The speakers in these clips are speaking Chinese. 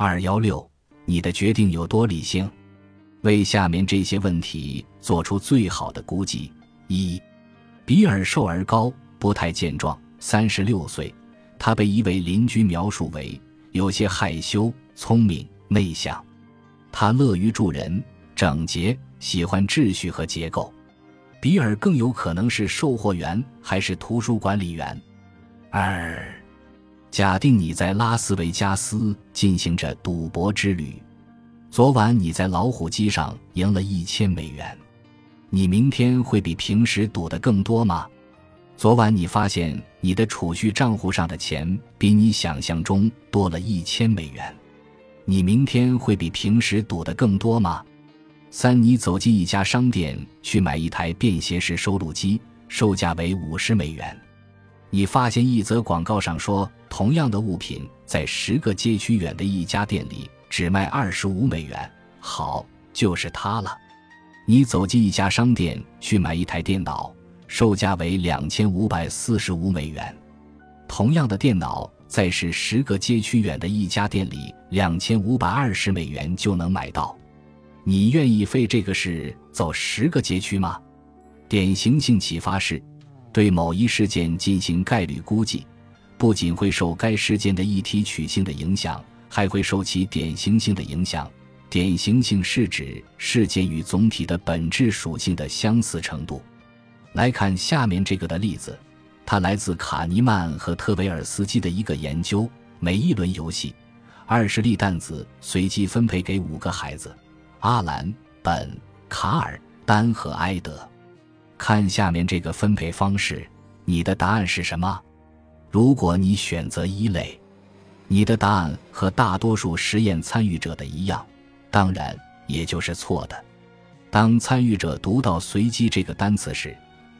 二幺六，你的决定有多理性？为下面这些问题做出最好的估计：一，比尔瘦而高，不太健壮，三十六岁。他被一位邻居描述为有些害羞、聪明、内向。他乐于助人，整洁，喜欢秩序和结构。比尔更有可能是售货员还是图书管理员。二，假定你在拉斯维加斯进行着赌博之旅，昨晚你在老虎机上赢了一千美元，你明天会比平时赌的更多吗？昨晚你发现你的储蓄账户上的钱比你想象中多了一千美元，你明天会比平时赌的更多吗？三，你走进一家商店去买一台便携式收录机，售价为五十美元。你发现一则广告上说，同样的物品在十个街区远的一家店里只卖二十五美元。好，就是它了。你走进一家商店去买一台电脑，售价为两千五百四十五美元。同样的电脑在是十个街区远的一家店里，两千五百二十美元就能买到。你愿意费这个事走十个街区吗？典型性启发是，对某一事件进行概率估计，不仅会受该事件的一体取性的影响，还会受其典型性的影响。典型性是指事件与总体的本质属性的相似程度。来看下面这个的例子，它来自卡尼曼和特维尔斯基的一个研究。每一轮游戏，二十粒弹子随机分配给五个孩子。阿兰、本、卡尔、丹和埃德，看下面这个分配方式，你的答案是什么？如果你选择一类，你的答案和大多数实验参与者的一样，当然也就是错的。当参与者读到“随机”这个单词时，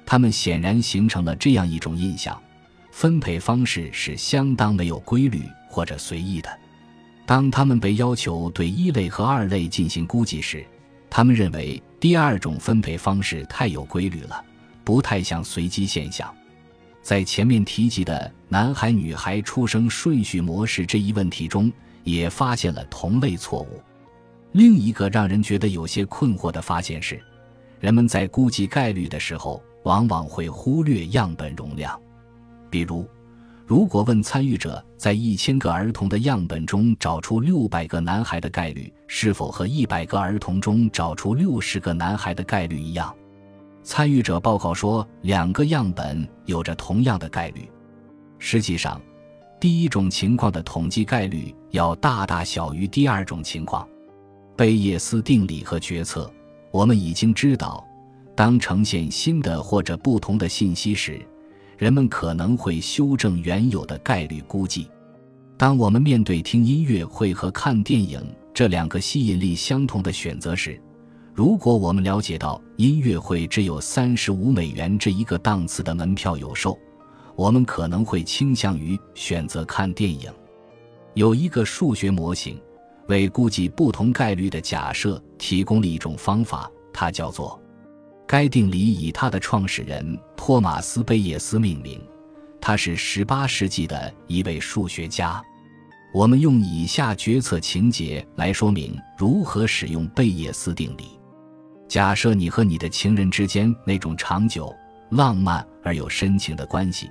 他们显然形成了这样一种印象：分配方式是相当没有规律或者随意的。当他们被要求对一类和二类进行估计时，他们认为第二种分配方式太有规律了，不太像随机现象。在前面提及的男孩女孩出生顺序模式这一问题中，也发现了同类错误。另一个让人觉得有些困惑的发现是，人们在估计概率的时候，往往会忽略样本容量，比如。如果问参与者在一千个儿童的样本中找出六百个男孩的概率是否和一百个儿童中找出六十个男孩的概率一样，参与者报告说两个样本有着同样的概率。实际上，第一种情况的统计概率要大大小于第二种情况。贝叶斯定理和决策，我们已经知道，当呈现新的或者不同的信息时。人们可能会修正原有的概率估计。当我们面对听音乐会和看电影这两个吸引力相同的选择时，如果我们了解到音乐会只有三十五美元这一个档次的门票有售，我们可能会倾向于选择看电影。有一个数学模型为估计不同概率的假设提供了一种方法，它叫做。该定理以他的创始人托马斯·贝叶斯命名，他是18世纪的一位数学家。我们用以下决策情节来说明如何使用贝叶斯定理：假设你和你的情人之间那种长久、浪漫而又深情的关系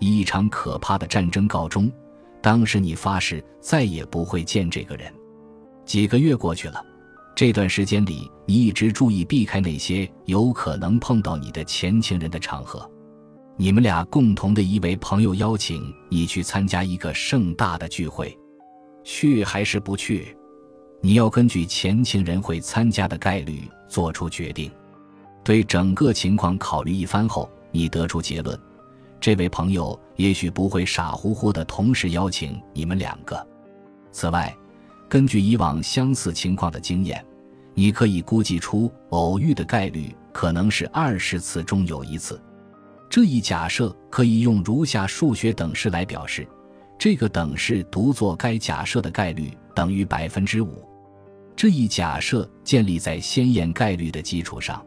以一场可怕的战争告终，当时你发誓再也不会见这个人。几个月过去了。这段时间里，你一直注意避开那些有可能碰到你的前情人的场合。你们俩共同的一位朋友邀请你去参加一个盛大的聚会，去还是不去？你要根据前情人会参加的概率做出决定。对整个情况考虑一番后，你得出结论：这位朋友也许不会傻乎乎的同时邀请你们两个。此外，根据以往相似情况的经验，你可以估计出偶遇的概率可能是二十次中有一次。这一假设可以用如下数学等式来表示：这个等式读作该假设的概率等于百分之五。这一假设建立在先验概率的基础上。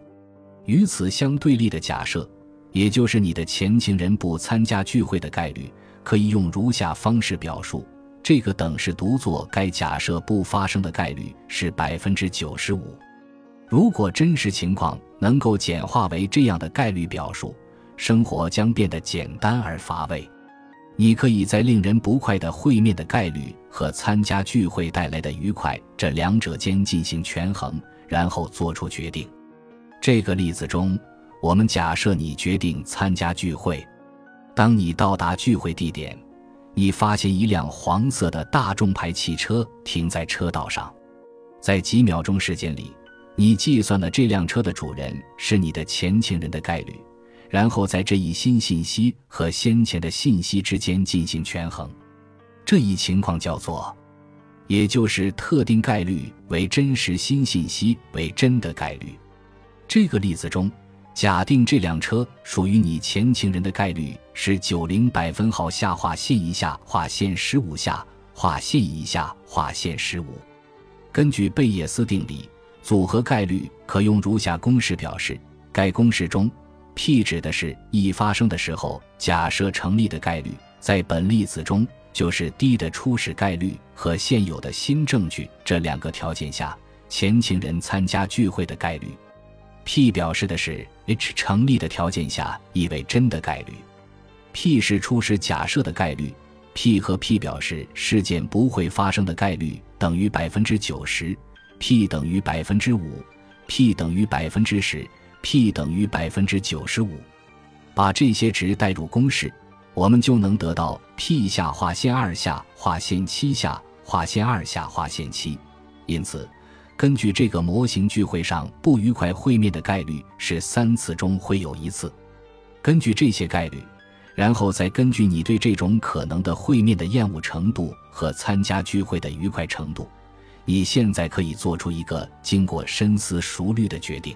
与此相对立的假设，也就是你的前情人不参加聚会的概率，可以用如下方式表述。这个等式读作该假设不发生的概率是百分之九十五。如果真实情况能够简化为这样的概率表述，生活将变得简单而乏味。你可以在令人不快的会面的概率和参加聚会带来的愉快这两者间进行权衡，然后做出决定。这个例子中，我们假设你决定参加聚会。当你到达聚会地点，你发现一辆黄色的大众牌汽车停在车道上。在几秒钟时间里，你计算了这辆车的主人是你的前情人的概率，然后在这一新信息和先前的信息之间进行权衡。这一情况叫做，也就是特定概率为真实新信息为真的概率。这个例子中。假定这辆车属于你前情人的概率是九零百分号下划线一下划线十五下划线一下划线十五。根据贝叶斯定理，组合概率可用如下公式表示。该公式中，p 指的是一发生的时候假设成立的概率，在本例子中就是 d 的初始概率和现有的新证据这两个条件下前情人参加聚会的概率。P 表示的是 H 成立的条件下意为真的概率，P 是初始假设的概率，P 和 P 表示事件不会发生的概率等于百分之九十，P 等于百分之五，P 等于百分之十，P 等于百分之九十五。把这些值代入公式，我们就能得到 P 下划线二下划线七下划线二下划线七，因此。根据这个模型，聚会上不愉快会面的概率是三次中会有一次。根据这些概率，然后再根据你对这种可能的会面的厌恶程度和参加聚会的愉快程度，你现在可以做出一个经过深思熟虑的决定。